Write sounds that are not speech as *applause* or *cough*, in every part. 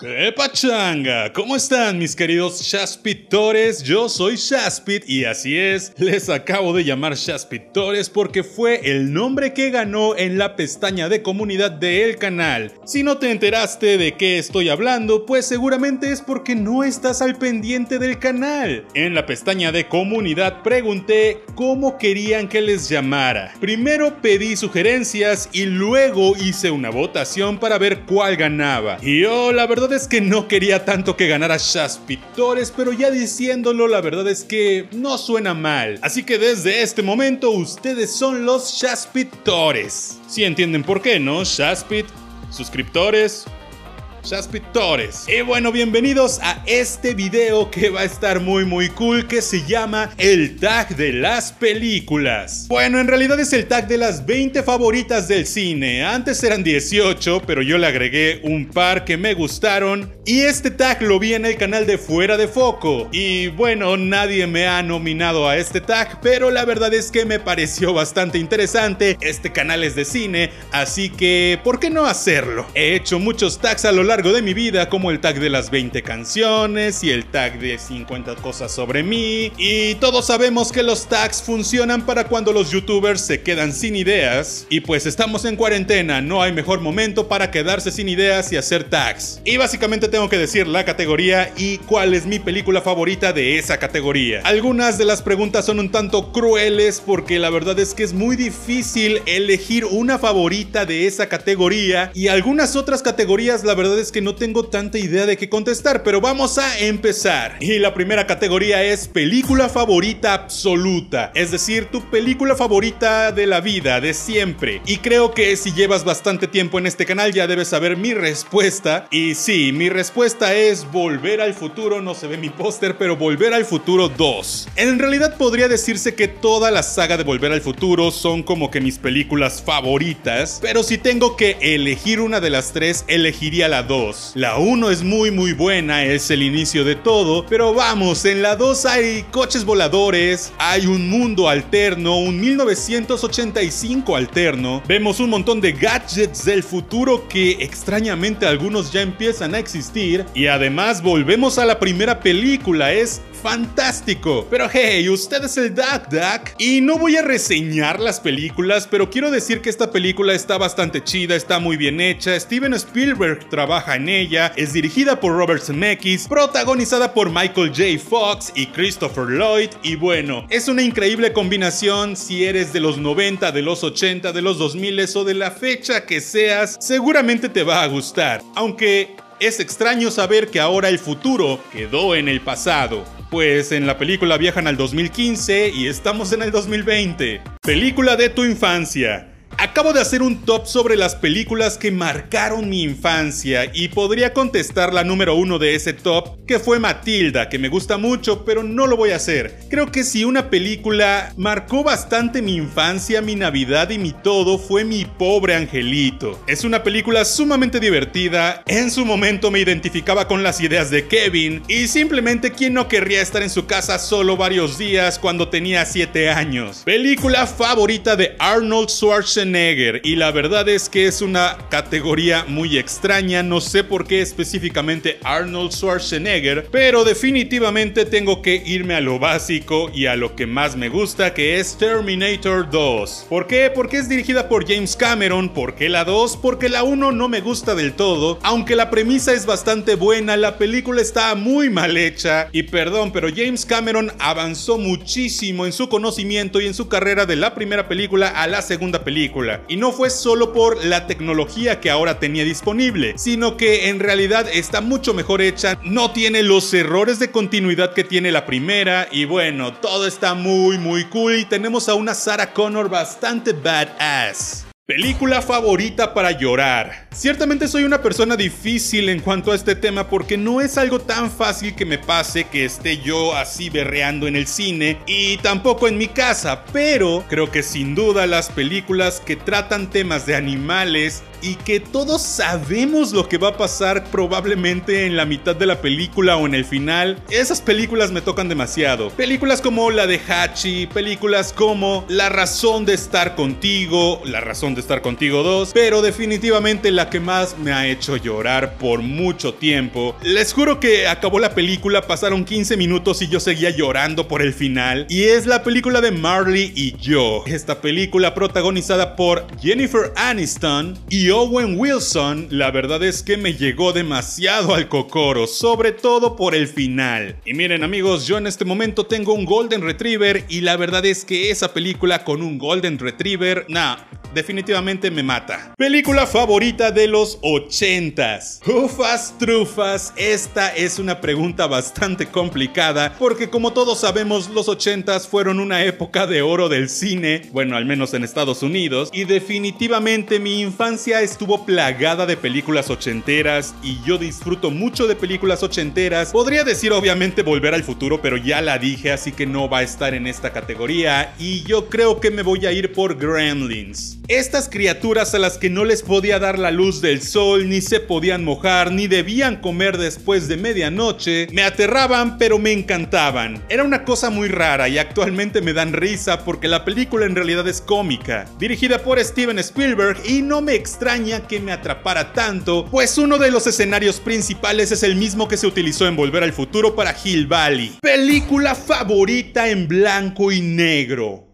¿Qué pachanga? ¿Cómo están mis queridos Shaspitores? Yo soy Shaspit y así es, les acabo de llamar Shaspitores porque fue el nombre que ganó en la pestaña de comunidad del canal. Si no te enteraste de qué estoy hablando, pues seguramente es porque no estás al pendiente del canal. En la pestaña de comunidad pregunté cómo querían que les llamara. Primero pedí sugerencias y luego hice una votación para ver cuál ganaba. Y yo la verdad es que no quería tanto que ganara Shaspitores, pero ya diciéndolo, la verdad es que no suena mal. Así que desde este momento ustedes son los Shaspitores. Si entienden por qué, ¿no? Shaspit, suscriptores, Shaspitores. Y bueno, bienvenidos a este video que va a estar muy muy cool que se llama el tag de las películas. Bueno, en realidad es el tag de las 20 favoritas del cine. Antes eran 18, pero yo le agregué un par que me gustaron y este tag lo vi en el canal de Fuera de Foco. Y bueno, nadie me ha nominado a este tag, pero la verdad es que me pareció bastante interesante. Este canal es de cine, así que ¿por qué no hacerlo? He hecho muchos tags a lo largo de mi vida, como el tag de las 20 canciones y el tag de 50 cosas sobre mí. Y todos sabemos que los tags funcionan para cuando los youtubers se quedan sin ideas. Y pues estamos en cuarentena, no hay mejor momento para quedarse sin ideas y hacer tags. Y básicamente tengo que decir la categoría y cuál es mi película favorita de esa categoría. Algunas de las preguntas son un tanto crueles porque la verdad es que es muy difícil elegir una favorita de esa categoría y algunas otras categorías la verdad es que no tengo tanta idea de qué contestar, pero vamos a empezar. Y la primera categoría es película favorita absoluta, es decir, tu película favorita de la vida, de siempre. Y creo que si llevas bastante tiempo en este canal ya debes saber mi respuesta. Y sí, mi respuesta es Volver al futuro, no se ve mi póster, pero Volver al futuro 2. En realidad podría decirse que toda la saga de Volver al futuro son como que mis películas favoritas, pero si tengo que elegir una de las tres, elegiría la 2. La 1 es muy muy buena, es el inicio de todo, pero vamos, en la 2 hay coches voladores, hay un mundo alterno, un 1985 alterno, vemos un montón de gadgets del futuro que extrañamente algunos ya empiezan a existir y además volvemos a la primera película, es fantástico. Pero hey, usted es el Duck Duck. Y no voy a reseñar las películas, pero quiero decir que esta película está bastante chida, está muy bien hecha. Steven Spielberg trabaja en ella, es dirigida por Robert Zemeckis, protagonizada por Michael J. Fox y Christopher Lloyd. Y bueno, es una increíble combinación si eres de los 90, de los 80, de los 2000 o de la fecha que seas, seguramente te va a gustar. Aunque es extraño saber que ahora el futuro quedó en el pasado. Pues en la película viajan al 2015 y estamos en el 2020. Película de tu infancia. Acabo de hacer un top sobre las películas que marcaron mi infancia y podría contestar la número uno de ese top, que fue Matilda, que me gusta mucho, pero no lo voy a hacer. Creo que si una película marcó bastante mi infancia, mi Navidad y mi todo, fue Mi pobre angelito. Es una película sumamente divertida, en su momento me identificaba con las ideas de Kevin y simplemente quién no querría estar en su casa solo varios días cuando tenía 7 años. Película favorita de Arnold Schwarzenegger y la verdad es que es una categoría muy extraña, no sé por qué específicamente Arnold Schwarzenegger, pero definitivamente tengo que irme a lo básico y a lo que más me gusta que es Terminator 2. ¿Por qué? Porque es dirigida por James Cameron, ¿por qué la 2? Porque la 1 no me gusta del todo, aunque la premisa es bastante buena, la película está muy mal hecha y perdón, pero James Cameron avanzó muchísimo en su conocimiento y en su carrera de la primera película a la segunda película. Y no fue solo por la tecnología que ahora tenía disponible, sino que en realidad está mucho mejor hecha, no tiene los errores de continuidad que tiene la primera y bueno, todo está muy muy cool y tenemos a una Sarah Connor bastante badass. Película favorita para llorar. Ciertamente soy una persona difícil en cuanto a este tema porque no es algo tan fácil que me pase que esté yo así berreando en el cine y tampoco en mi casa, pero creo que sin duda las películas que tratan temas de animales y que todos sabemos lo que va a pasar probablemente en la mitad de la película o en el final, esas películas me tocan demasiado. Películas como la de Hachi, películas como La razón de estar contigo, La razón de estar contigo 2, pero definitivamente la que más me ha hecho llorar por mucho tiempo. Les juro que acabó la película, pasaron 15 minutos y yo seguía llorando por el final. Y es la película de Marley y yo. Esta película protagonizada por Jennifer Aniston y Owen Wilson, la verdad es que me llegó demasiado al cocoro, sobre todo por el final. Y miren amigos, yo en este momento tengo un Golden Retriever y la verdad es que esa película con un Golden Retriever, nah, definitivamente me mata. Película favorita de los 80s. Ufas, trufas, esta es una pregunta bastante complicada porque como todos sabemos los 80s fueron una época de oro del cine, bueno al menos en Estados Unidos, y definitivamente mi infancia estuvo plagada de películas ochenteras y yo disfruto mucho de películas ochenteras. Podría decir obviamente Volver al Futuro, pero ya la dije así que no va a estar en esta categoría y yo creo que me voy a ir por Gremlins. Estas criaturas a las que no les podía dar la luz del sol, ni se podían mojar, ni debían comer después de medianoche, me aterraban pero me encantaban. Era una cosa muy rara y actualmente me dan risa porque la película en realidad es cómica, dirigida por Steven Spielberg y no me extraña que me atrapara tanto, pues uno de los escenarios principales es el mismo que se utilizó en Volver al Futuro para Hill Valley. Película favorita en blanco y negro.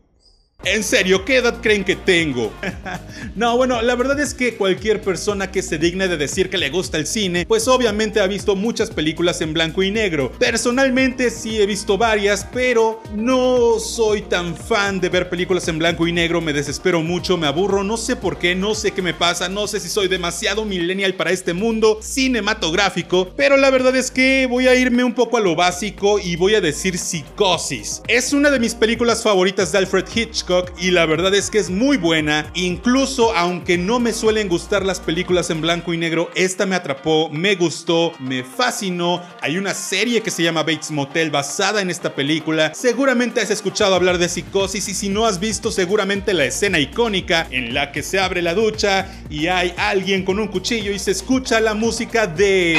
En serio, ¿qué edad creen que tengo? *laughs* no, bueno, la verdad es que cualquier persona que se digne de decir que le gusta el cine, pues obviamente ha visto muchas películas en blanco y negro. Personalmente sí he visto varias, pero no soy tan fan de ver películas en blanco y negro, me desespero mucho, me aburro, no sé por qué, no sé qué me pasa, no sé si soy demasiado millennial para este mundo cinematográfico, pero la verdad es que voy a irme un poco a lo básico y voy a decir Psicosis. Es una de mis películas favoritas de Alfred Hitchcock y la verdad es que es muy buena. Incluso aunque no me suelen gustar las películas en blanco y negro, esta me atrapó, me gustó, me fascinó. Hay una serie que se llama Bates Motel basada en esta película. Seguramente has escuchado hablar de psicosis y si no has visto seguramente la escena icónica en la que se abre la ducha y hay alguien con un cuchillo y se escucha la música de...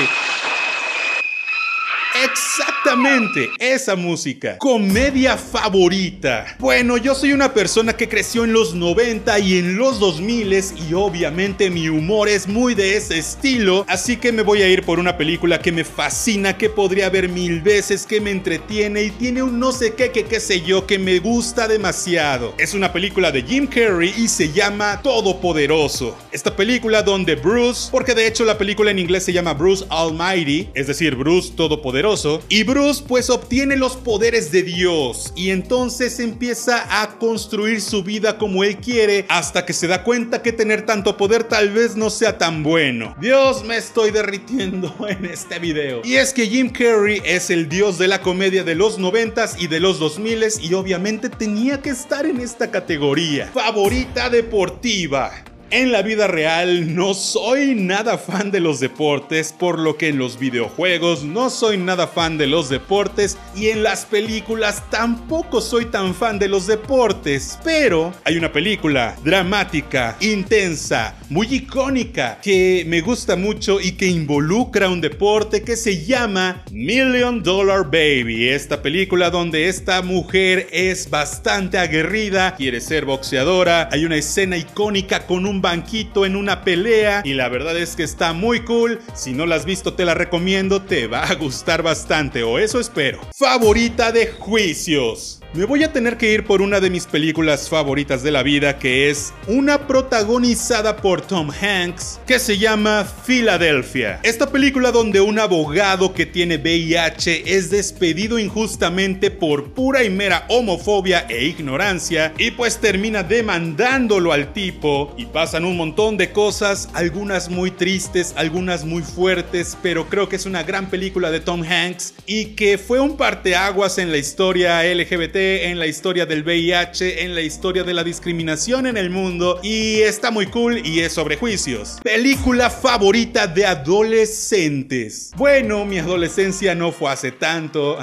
Exactamente, esa música. Comedia favorita. Bueno, yo soy una persona que creció en los 90 y en los 2000 y obviamente mi humor es muy de ese estilo, así que me voy a ir por una película que me fascina, que podría ver mil veces, que me entretiene y tiene un no sé qué, que qué sé yo, que me gusta demasiado. Es una película de Jim Carrey y se llama Todopoderoso. Esta película donde Bruce, porque de hecho la película en inglés se llama Bruce Almighty, es decir, Bruce Todopoderoso, y Bruce pues obtiene los poderes de Dios y entonces empieza a construir su vida como él quiere hasta que se da cuenta que tener tanto poder tal vez no sea tan bueno. Dios me estoy derritiendo *laughs* en este video. Y es que Jim Carrey es el dios de la comedia de los 90s y de los 2000s y obviamente tenía que estar en esta categoría. Favorita deportiva. En la vida real no soy nada fan de los deportes, por lo que en los videojuegos no soy nada fan de los deportes y en las películas tampoco soy tan fan de los deportes. Pero hay una película dramática, intensa, muy icónica, que me gusta mucho y que involucra un deporte que se llama Million Dollar Baby. Esta película donde esta mujer es bastante aguerrida, quiere ser boxeadora, hay una escena icónica con un banquito en una pelea y la verdad es que está muy cool. Si no la has visto te la recomiendo, te va a gustar bastante o eso espero. Favorita de juicios. Me voy a tener que ir por una de mis películas favoritas de la vida, que es una protagonizada por Tom Hanks, que se llama Philadelphia. Esta película donde un abogado que tiene VIH es despedido injustamente por pura y mera homofobia e ignorancia, y pues termina demandándolo al tipo, y pasan un montón de cosas, algunas muy tristes, algunas muy fuertes, pero creo que es una gran película de Tom Hanks, y que fue un parteaguas en la historia LGBT en la historia del VIH, en la historia de la discriminación en el mundo y está muy cool y es sobre juicios. Película favorita de adolescentes. Bueno, mi adolescencia no fue hace tanto.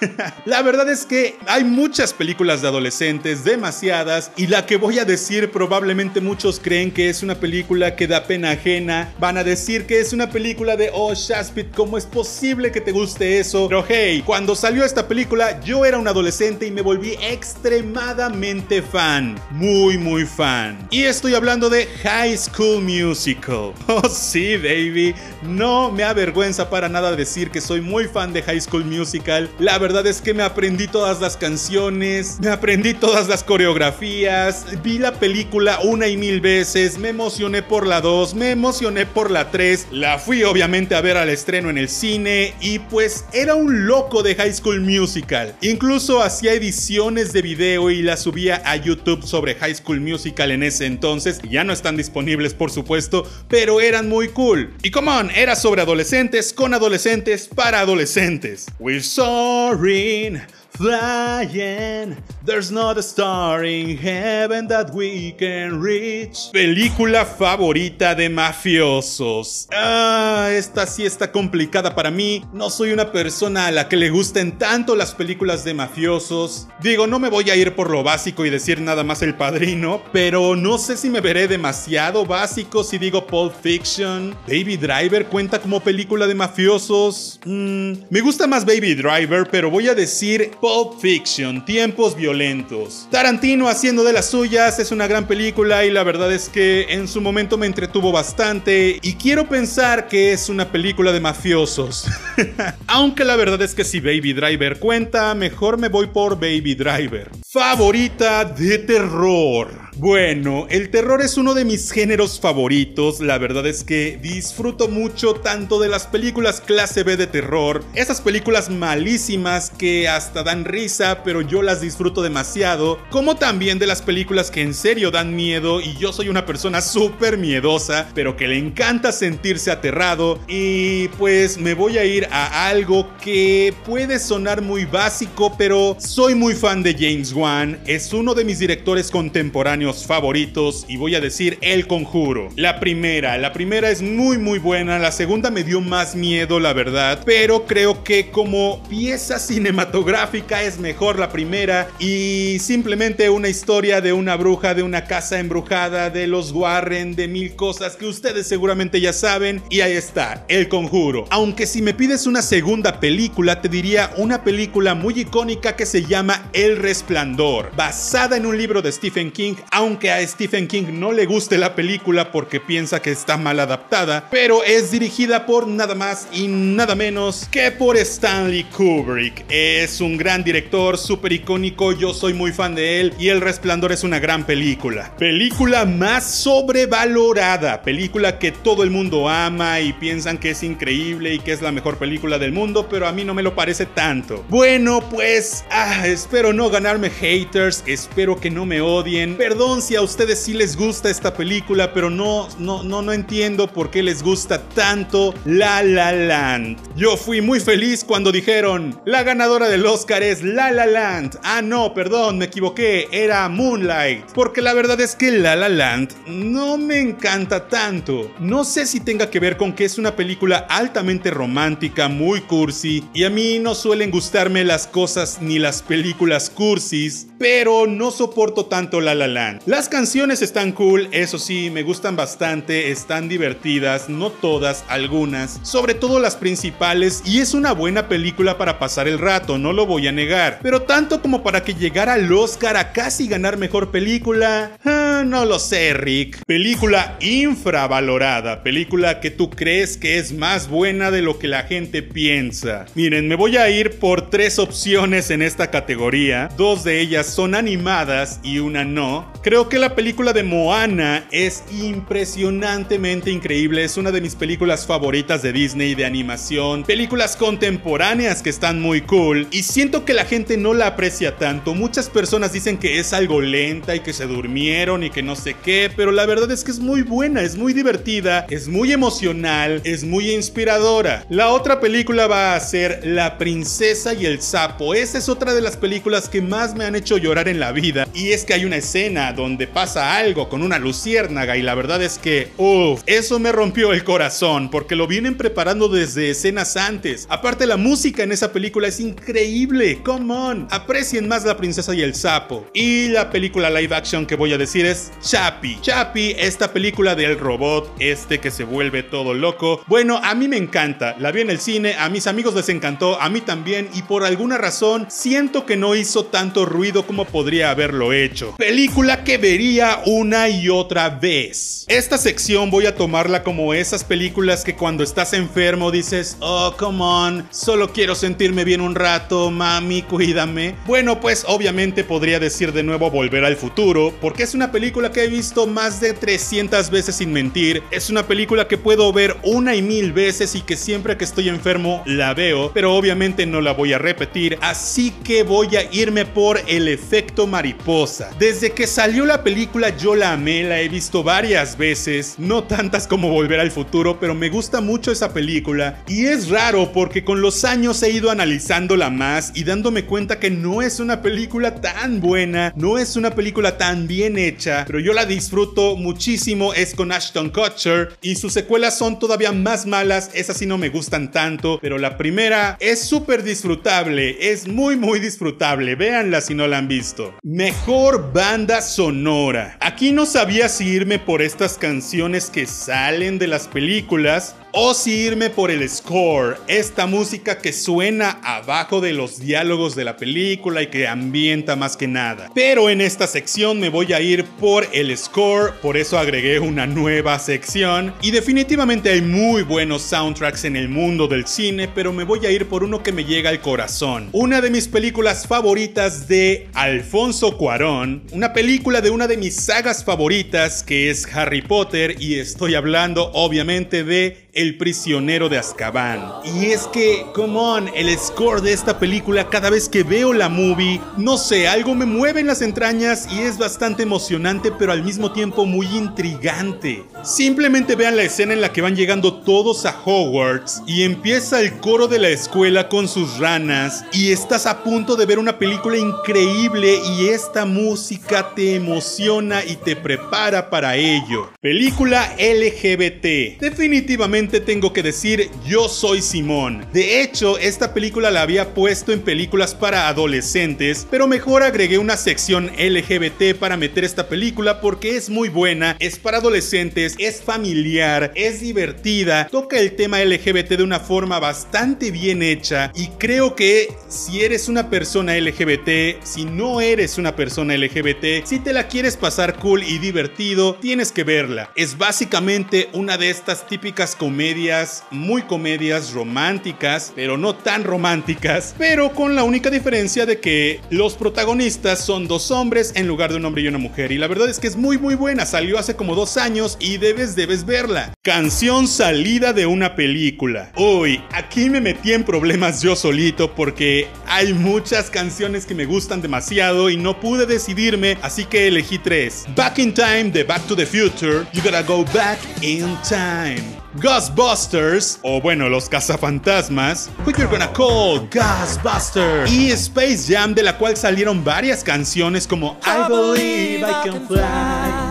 *laughs* La verdad es que hay muchas películas de adolescentes, demasiadas, y la que voy a decir probablemente muchos creen que es una película que da pena ajena. Van a decir que es una película de, oh, Shaspit, ¿cómo es posible que te guste eso? Pero hey, cuando salió esta película yo era un adolescente y me volví extremadamente fan. Muy, muy fan. Y estoy hablando de High School Musical. *laughs* Oh, sí, baby. No me avergüenza para nada decir que soy muy fan de High School Musical. La verdad es que me aprendí todas las canciones, me aprendí todas las coreografías, vi la película una y mil veces, me emocioné por la 2, me emocioné por la 3, la fui obviamente a ver al estreno en el cine y pues era un loco de High School Musical. Incluso hacía de video y las subía a YouTube sobre High School Musical en ese entonces. Ya no están disponibles por supuesto, pero eran muy cool. Y come on, era sobre adolescentes con adolescentes para adolescentes. We're sorry. Flying, there's not a star in heaven that we can reach. Película favorita de mafiosos. Ah, esta sí está complicada para mí. No soy una persona a la que le gusten tanto las películas de mafiosos. Digo, no me voy a ir por lo básico y decir nada más el padrino, pero no sé si me veré demasiado básico si digo Pulp Fiction. Baby Driver cuenta como película de mafiosos. Mm, me gusta más Baby Driver, pero voy a decir Pulp Fiction, tiempos violentos. Tarantino haciendo de las suyas es una gran película y la verdad es que en su momento me entretuvo bastante y quiero pensar que es una película de mafiosos. *laughs* Aunque la verdad es que si Baby Driver cuenta, mejor me voy por Baby Driver. Favorita de terror. Bueno, el terror es uno de mis géneros favoritos. La verdad es que disfruto mucho tanto de las películas clase B de terror, esas películas malísimas que hasta dan risa, pero yo las disfruto demasiado, como también de las películas que en serio dan miedo y yo soy una persona súper miedosa, pero que le encanta sentirse aterrado. Y pues me voy a ir a algo que puede sonar muy básico, pero soy muy fan de James Wan. Es uno de mis directores contemporáneos favoritos y voy a decir El Conjuro. La primera, la primera es muy muy buena, la segunda me dio más miedo la verdad, pero creo que como pieza cinematográfica es mejor la primera y simplemente una historia de una bruja, de una casa embrujada, de los Warren, de mil cosas que ustedes seguramente ya saben y ahí está, El Conjuro. Aunque si me pides una segunda película te diría una película muy icónica que se llama El Resplandor, basada en un libro de Stephen King aunque a Stephen King no le guste la película porque piensa que está mal adaptada, pero es dirigida por nada más y nada menos que por Stanley Kubrick. Es un gran director, súper icónico, yo soy muy fan de él y El Resplandor es una gran película. Película más sobrevalorada, película que todo el mundo ama y piensan que es increíble y que es la mejor película del mundo, pero a mí no me lo parece tanto. Bueno, pues, ah, espero no ganarme haters, espero que no me odien, perdón si a ustedes sí les gusta esta película, pero no, no, no, no entiendo por qué les gusta tanto La La Land. Yo fui muy feliz cuando dijeron, la ganadora del Oscar es La La Land. Ah, no, perdón, me equivoqué, era Moonlight. Porque la verdad es que La La Land no me encanta tanto. No sé si tenga que ver con que es una película altamente romántica, muy cursi, y a mí no suelen gustarme las cosas ni las películas cursis, pero no soporto tanto La La Land. Las canciones están cool, eso sí, me gustan bastante, están divertidas, no todas, algunas, sobre todo las principales, y es una buena película para pasar el rato, no lo voy a negar. Pero tanto como para que llegara al Oscar a casi ganar mejor película, ah, no lo sé, Rick. Película infravalorada, película que tú crees que es más buena de lo que la gente piensa. Miren, me voy a ir por tres opciones en esta categoría, dos de ellas son animadas y una no. Creo que la película de Moana es impresionantemente increíble, es una de mis películas favoritas de Disney de animación, películas contemporáneas que están muy cool y siento que la gente no la aprecia tanto, muchas personas dicen que es algo lenta y que se durmieron ni que no sé qué, pero la verdad es que es muy buena, es muy divertida, es muy emocional, es muy inspiradora. La otra película va a ser La princesa y el sapo. Esa es otra de las películas que más me han hecho llorar en la vida. Y es que hay una escena donde pasa algo con una luciérnaga y la verdad es que, uff, eso me rompió el corazón porque lo vienen preparando desde escenas antes. Aparte la música en esa película es increíble, come on, aprecien más La princesa y el sapo. Y la película live action que voy a decir es Chappie. Chappie, esta película del robot este que se vuelve todo loco. Bueno, a mí me encanta, la vi en el cine, a mis amigos les encantó, a mí también y por alguna razón siento que no hizo tanto ruido como podría haberlo hecho. Película que vería una y otra vez. Esta sección voy a tomarla como esas películas que cuando estás enfermo dices, oh, come on, solo quiero sentirme bien un rato, mami, cuídame. Bueno, pues obviamente podría decir de nuevo Volver al futuro, porque es una película que he visto más de 300 veces sin mentir. Es una película que puedo ver una y mil veces y que siempre que estoy enfermo la veo, pero obviamente no la voy a repetir, así que voy a irme por el efecto mariposa. Desde que salió la película yo la amé, la he visto varias veces, no tantas como Volver al futuro, pero me gusta mucho esa película y es raro porque con los años he ido analizándola más y dándome cuenta que no es una película tan buena, no es una película tan bien hecha, pero yo la disfruto muchísimo, es con Ashton Kutcher y sus secuelas son todavía más malas, esas sí no me gustan tanto, pero la primera es súper disfrutable, es muy muy disfrutable, véanla si no la han visto. Mejor banda sonora. Aquí no sabía si irme por estas canciones que salen de las películas o si irme por el score, esta música que suena abajo de los diálogos de la película y que ambienta más que nada. Pero en esta sección me voy a ir por el score, por eso agregué una nueva sección y definitivamente hay muy buenos soundtracks en el mundo del cine, pero me voy a ir por uno que me llega al corazón. Una de mis películas favoritas de Alfonso Cuarón, una película de una de mis sagas favoritas que es Harry Potter y estoy hablando obviamente de el prisionero de Azkaban. Y es que, come on, el score de esta película, cada vez que veo la movie, no sé, algo me mueve en las entrañas y es bastante emocionante, pero al mismo tiempo muy intrigante. Simplemente vean la escena en la que van llegando todos a Hogwarts y empieza el coro de la escuela con sus ranas y estás a punto de ver una película increíble y esta música te emociona y te prepara para ello. Película LGBT. Definitivamente tengo que decir yo soy Simón. De hecho, esta película la había puesto en películas para adolescentes, pero mejor agregué una sección LGBT para meter esta película porque es muy buena, es para adolescentes, es familiar, es divertida, toca el tema LGBT de una forma bastante bien hecha y creo que si eres una persona LGBT, si no eres una persona LGBT, si te la quieres pasar cool y divertido, tienes que verla. Es básicamente una de estas típicas comedias comedias, muy comedias románticas, pero no tan románticas, pero con la única diferencia de que los protagonistas son dos hombres en lugar de un hombre y una mujer. Y la verdad es que es muy muy buena, salió hace como dos años y debes, debes verla. Canción salida de una película. Uy, aquí me metí en problemas yo solito porque hay muchas canciones que me gustan demasiado y no pude decidirme, así que elegí tres. Back in Time de Back to the Future, You Gotta Go Back in Time. Ghostbusters, o bueno, los cazafantasmas, Who You're Gonna Call Ghostbusters, y Space Jam, de la cual salieron varias canciones como I Believe I Can Fly,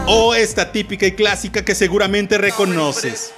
o esta típica y clásica que seguramente reconoces.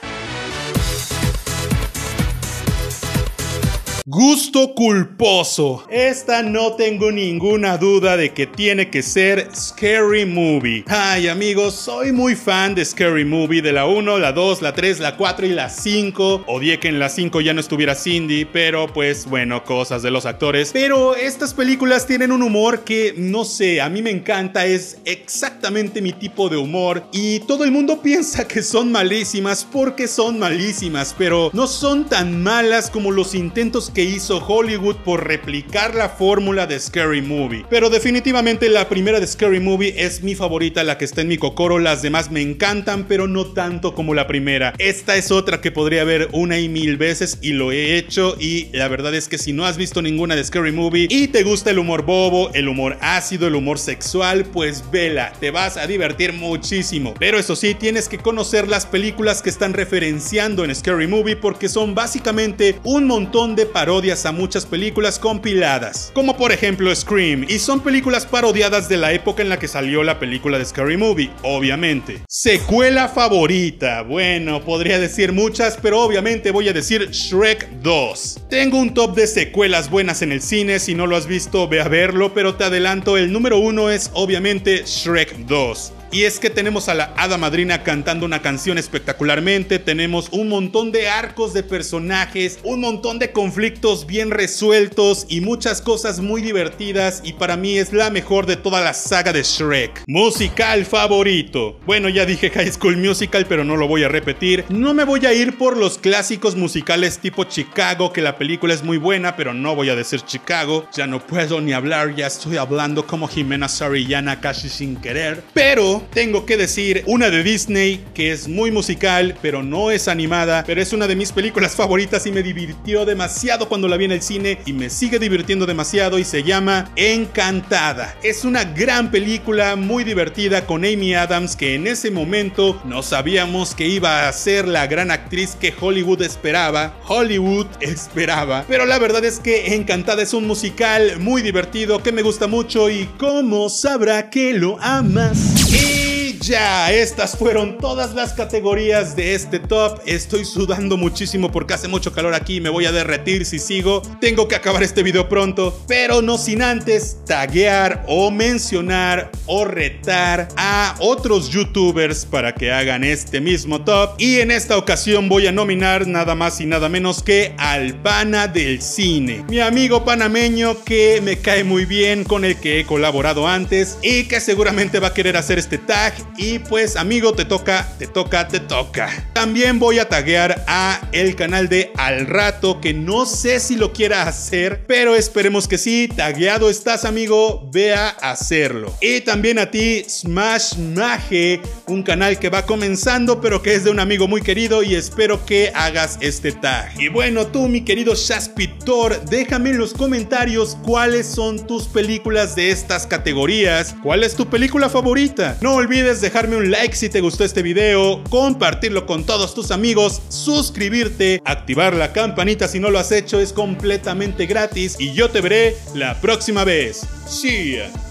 Gusto culposo. Esta no tengo ninguna duda de que tiene que ser Scary Movie. Ay amigos, soy muy fan de Scary Movie, de la 1, la 2, la 3, la 4 y la 5. Odié que en la 5 ya no estuviera Cindy, pero pues bueno, cosas de los actores. Pero estas películas tienen un humor que, no sé, a mí me encanta, es exactamente mi tipo de humor. Y todo el mundo *laughs* piensa que son malísimas porque son malísimas, pero no son tan malas como los intentos que hizo Hollywood por replicar la fórmula de Scary Movie. Pero definitivamente la primera de Scary Movie es mi favorita, la que está en mi cocoro. Las demás me encantan, pero no tanto como la primera. Esta es otra que podría ver una y mil veces y lo he hecho. Y la verdad es que si no has visto ninguna de Scary Movie y te gusta el humor bobo, el humor ácido, el humor sexual, pues vela, te vas a divertir muchísimo. Pero eso sí, tienes que conocer las películas que están referenciando en Scary Movie porque son básicamente un montón de parodias a muchas películas compiladas. Como por ejemplo Scream, y son películas parodiadas de la época en la que salió la película de Scary Movie, obviamente. Secuela favorita, bueno, podría decir muchas, pero obviamente voy a decir Shrek 2. Tengo un top de secuelas buenas en el cine, si no lo has visto ve a verlo, pero te adelanto, el número uno es obviamente Shrek 2. Y es que tenemos a la hada madrina cantando una canción espectacularmente, tenemos un montón de arcos de personajes, un montón de conflictos bien resueltos y muchas cosas muy divertidas y para mí es la mejor de toda la saga de Shrek. Musical favorito. Bueno, ya dije High School Musical, pero no lo voy a repetir. No me voy a ir por los clásicos musicales tipo Chicago, que la película es muy buena, pero no voy a decir Chicago. Ya no puedo ni hablar, ya estoy hablando como Jimena Sarillana casi sin querer. Pero tengo que decir una de Disney que es muy musical, pero no es animada, pero es una de mis películas *laughs* favoritas y me divirtió demasiado cuando la vi en el cine y me sigue divirtiendo demasiado y se llama Encantada. Es una gran película muy divertida con Amy Adams que en ese momento no sabíamos que iba a ser la gran actriz que Hollywood esperaba. Hollywood *laughs* esperaba. Pero la verdad es que Encantada es un musical muy divertido que me gusta mucho y cómo sabrá que lo amas. Ya, estas fueron todas las categorías de este top. Estoy sudando muchísimo porque hace mucho calor aquí me voy a derretir si sigo. Tengo que acabar este video pronto, pero no sin antes taguear o mencionar o retar a otros youtubers para que hagan este mismo top. Y en esta ocasión voy a nominar nada más y nada menos que al pana del cine. Mi amigo panameño que me cae muy bien, con el que he colaborado antes y que seguramente va a querer hacer este tag y pues amigo te toca, te toca, te toca. También voy a taguear a el canal de Al Rato que no sé si lo quiera hacer, pero esperemos que sí. Tagueado estás amigo, ve a hacerlo. Y también a ti Smash Mage, un canal que va comenzando pero que es de un amigo muy querido y espero que hagas este tag. Y bueno, tú mi querido Shaspitor, déjame en los comentarios cuáles son tus películas de estas categorías. ¿Cuál es tu película favorita? No olvides dejarme un like si te gustó este video, compartirlo con todos tus amigos, suscribirte, activar la campanita si no lo has hecho, es completamente gratis y yo te veré la próxima vez. See.